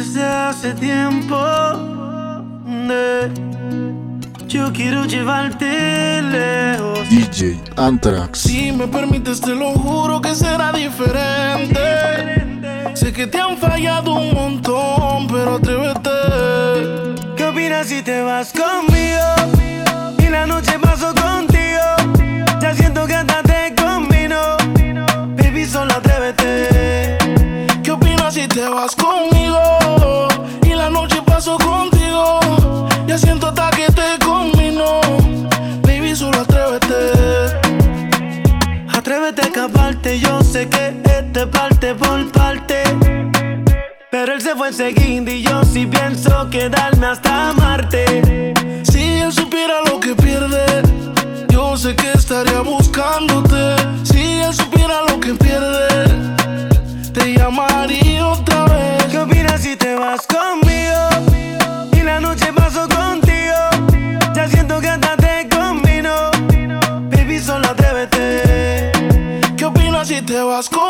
desde hace tiempo. Eh. Yo quiero llevarte lejos. DJ Antrax. Si me permites, te lo juro que será diferente. Sé que te han fallado un montón, pero atrévete. ¿Qué opinas si te vas conmigo? perseguir y yo sí pienso quedarme hasta amarte. Si él supiera lo que pierde, yo sé que estaría buscándote. Si él supiera lo que pierde, te llamaría otra vez. ¿Qué opinas si te vas conmigo? Y la noche paso contigo. Ya siento que hasta te combino. Baby, solo atrévete. ¿Qué opinas si te vas conmigo?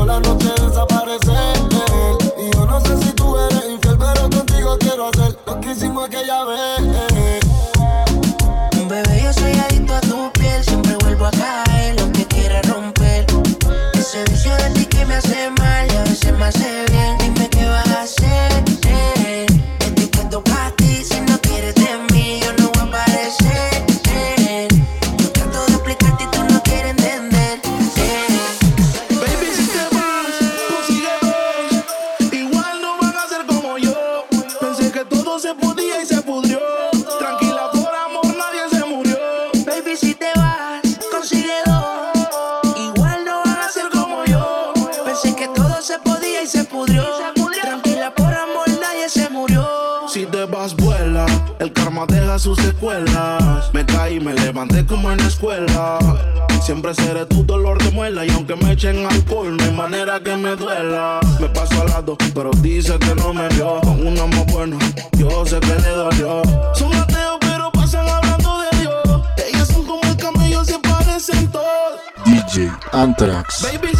sola no te desaparecer. Y yo no sé si tú eres infiel, pero contigo quiero hacer lo que hicimos aquella vez. Todo se podía y se pudrió. Tranquila por amor, nadie se murió. Baby, si te vas con silledón, igual no van a ser como yo. Pensé que todo se podía y se pudrió. Tranquila por amor, nadie se murió. Si te vas, vuela. El karma deja sus secuelas. Me caí y me levanté como en la escuela. Siempre seré tu dolor de muela y aunque me echen alcohol no hay manera que me duela. Me paso al lado, pero dice que no me vio. Con una más buena, yo sé que le dolió. Son ateos pero pasan hablando de Dios. ellas son como el camello, se parecen todos. DJ Anthrax. Baby,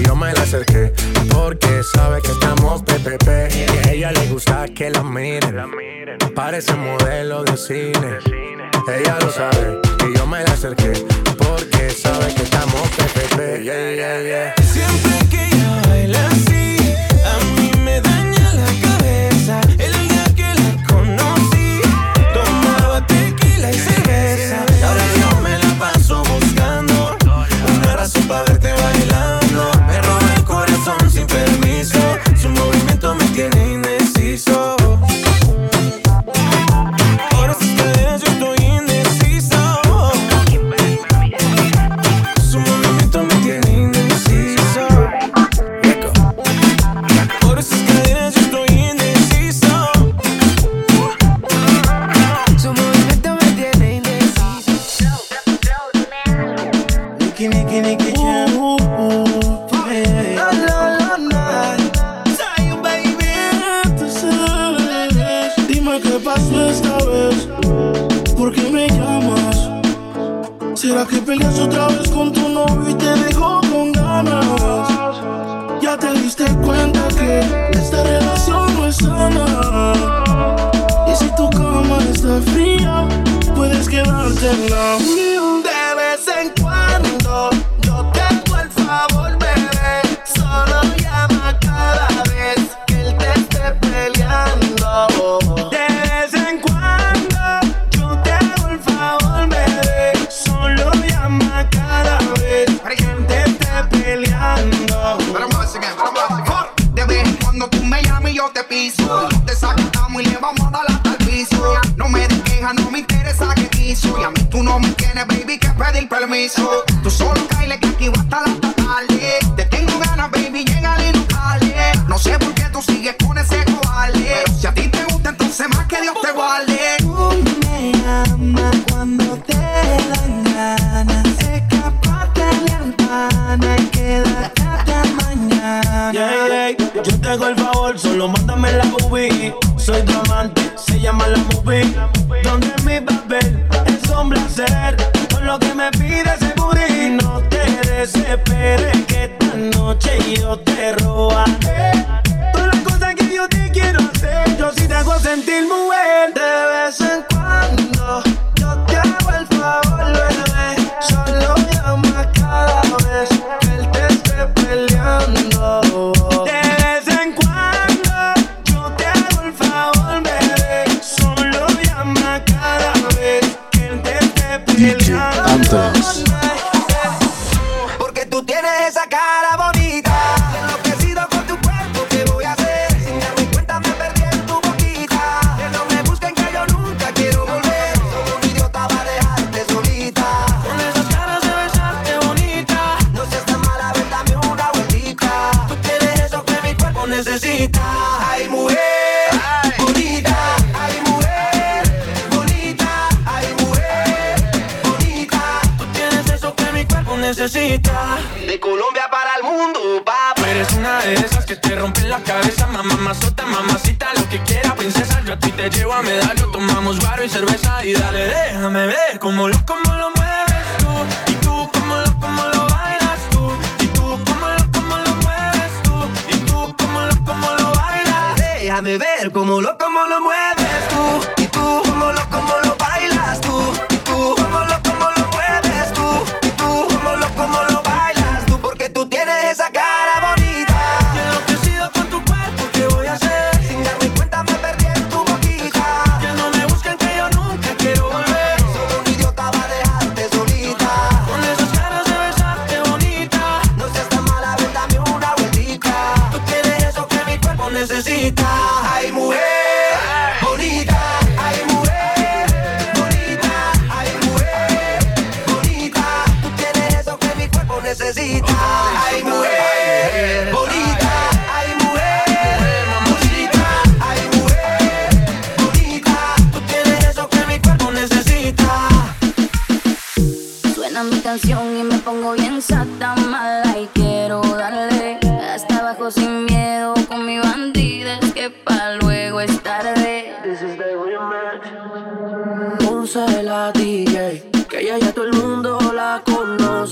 y yo me la acerqué. Porque sabe que estamos PPP. Y a ella le gusta que la miren. Parece modelo de cine. Ella lo sabe y yo me la acerqué. Porque sabe que estamos PPP. Yeah, yeah, yeah. De vez en cuando. me so sentirme away. Tomamos barro y cerveza y dale, déjame ver cómo lo, cómo lo mueves tú. Y tú, cómo lo, cómo lo bailas tú. Y tú, cómo lo, cómo lo mueves tú. Y tú, cómo lo, cómo lo bailas. Déjame ver cómo lo, cómo lo mueves tú. Y tú, cómo lo, cómo lo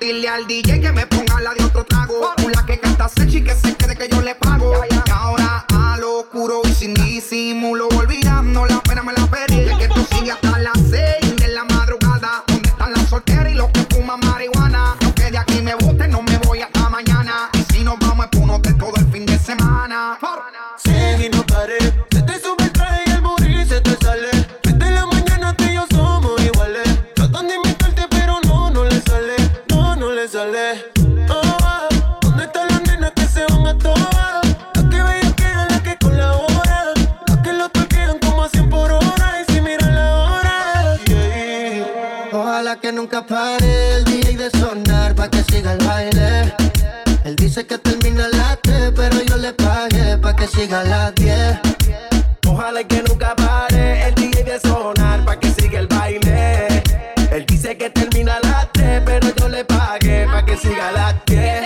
Dile al DJ que me ponga la de otro trago. Una que canta sexy que se cree que yo le pago. Ahora a lo oscuro y sin disimulo, Ojalá que nunca pare el DJ de sonar pa' que siga el baile. Él dice que termina a las 3, pero yo le pagué pa' que siga a las 10. Ojalá que nunca pare el DJ de sonar pa' que siga el baile. Él dice que termina a las 3, pero yo le pagué pa' que siga a las 10.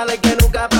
Ojalá que nunca pare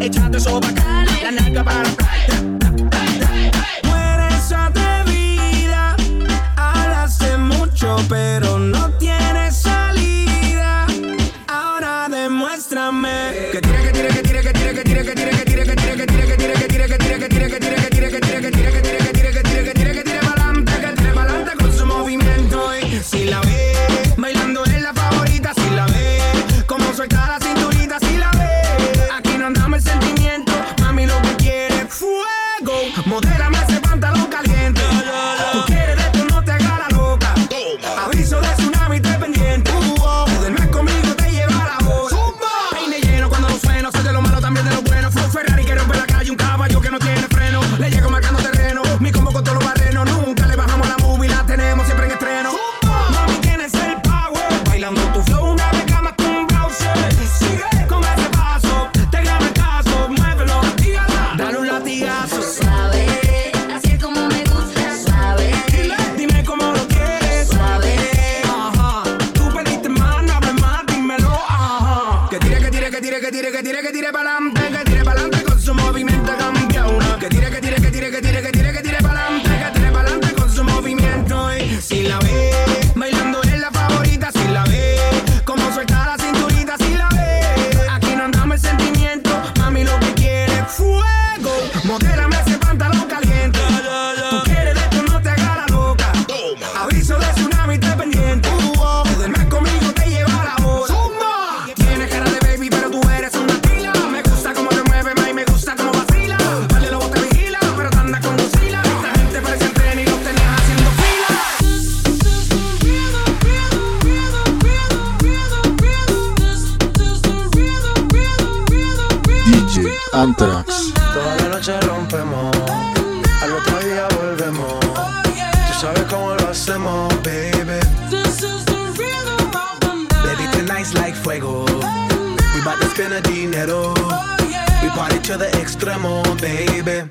apretar, echando eso pa' acá, la nalga para atrás. Mueres atrevida, hablaste mucho, pero que tire, que tire, que tire para adelante. dinero. Oh, yeah. We party to the extremo, baby.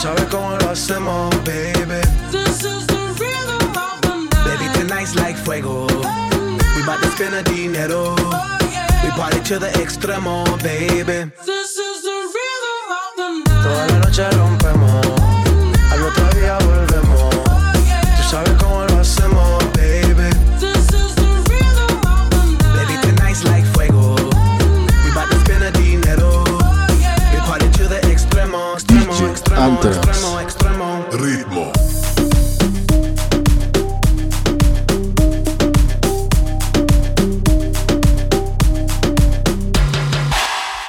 sabes cómo lo hacemos, baby. This is the rhythm of the night. Baby, tonight's like fuego. Oh. We bout to spend the dinero. Oh, yeah. We party to the extremo, baby. This is the rhythm of the night. Toda la noche rompemos. Oh. Al otro día volvemos. Anthrax.